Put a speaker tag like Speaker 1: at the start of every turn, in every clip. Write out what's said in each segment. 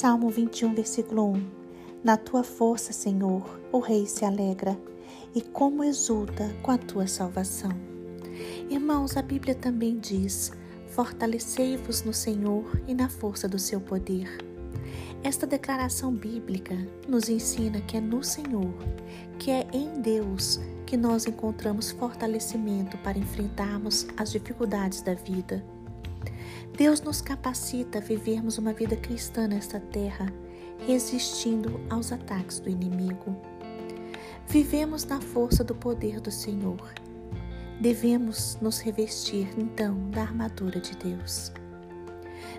Speaker 1: Salmo 21, versículo 1. Na tua força, Senhor, o rei se alegra e como exulta com a tua salvação. Irmãos, a Bíblia também diz: Fortalecei-vos no Senhor e na força do seu poder. Esta declaração bíblica nos ensina que é no Senhor, que é em Deus, que nós encontramos fortalecimento para enfrentarmos as dificuldades da vida. Deus nos capacita a vivermos uma vida cristã nesta terra, resistindo aos ataques do inimigo. Vivemos na força do poder do Senhor. Devemos nos revestir, então, da armadura de Deus.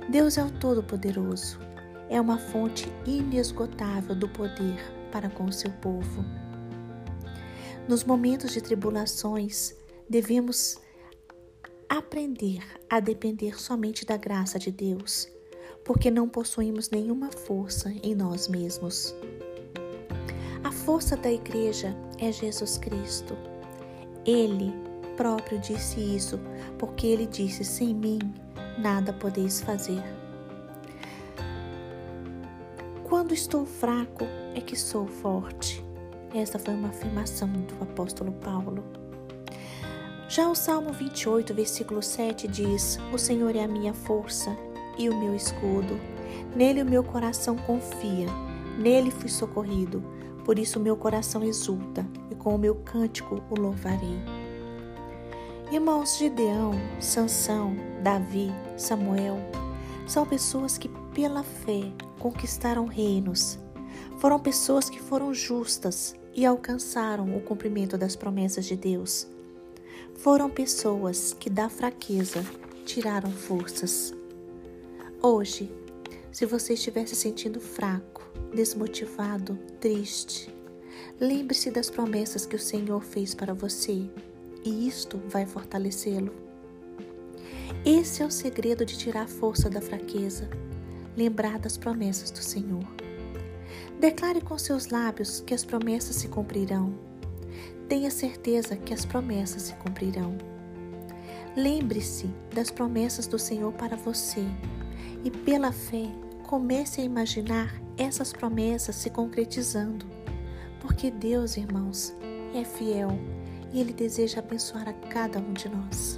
Speaker 1: Deus é o Todo-Poderoso é uma fonte inesgotável do poder para com o seu povo. Nos momentos de tribulações, devemos aprender a depender somente da graça de Deus, porque não possuímos nenhuma força em nós mesmos. A força da igreja é Jesus Cristo. Ele próprio disse isso, porque ele disse: Sem mim nada podeis fazer. Quando estou fraco é que sou forte. Esta foi uma afirmação do apóstolo Paulo. Já o Salmo 28, versículo 7 diz: O Senhor é a minha força e o meu escudo. Nele o meu coração confia, nele fui socorrido. Por isso o meu coração exulta e com o meu cântico o louvarei. Irmãos Gideão, Sansão, Davi, Samuel são pessoas que pela fé conquistaram reinos. Foram pessoas que foram justas e alcançaram o cumprimento das promessas de Deus. Foram pessoas que da fraqueza tiraram forças. Hoje, se você estiver se sentindo fraco, desmotivado, triste, lembre-se das promessas que o Senhor fez para você e isto vai fortalecê-lo. Esse é o segredo de tirar a força da fraqueza lembrar das promessas do Senhor. Declare com seus lábios que as promessas se cumprirão. Tenha certeza que as promessas se cumprirão. Lembre-se das promessas do Senhor para você e, pela fé, comece a imaginar essas promessas se concretizando. Porque Deus, irmãos, é fiel e Ele deseja abençoar a cada um de nós.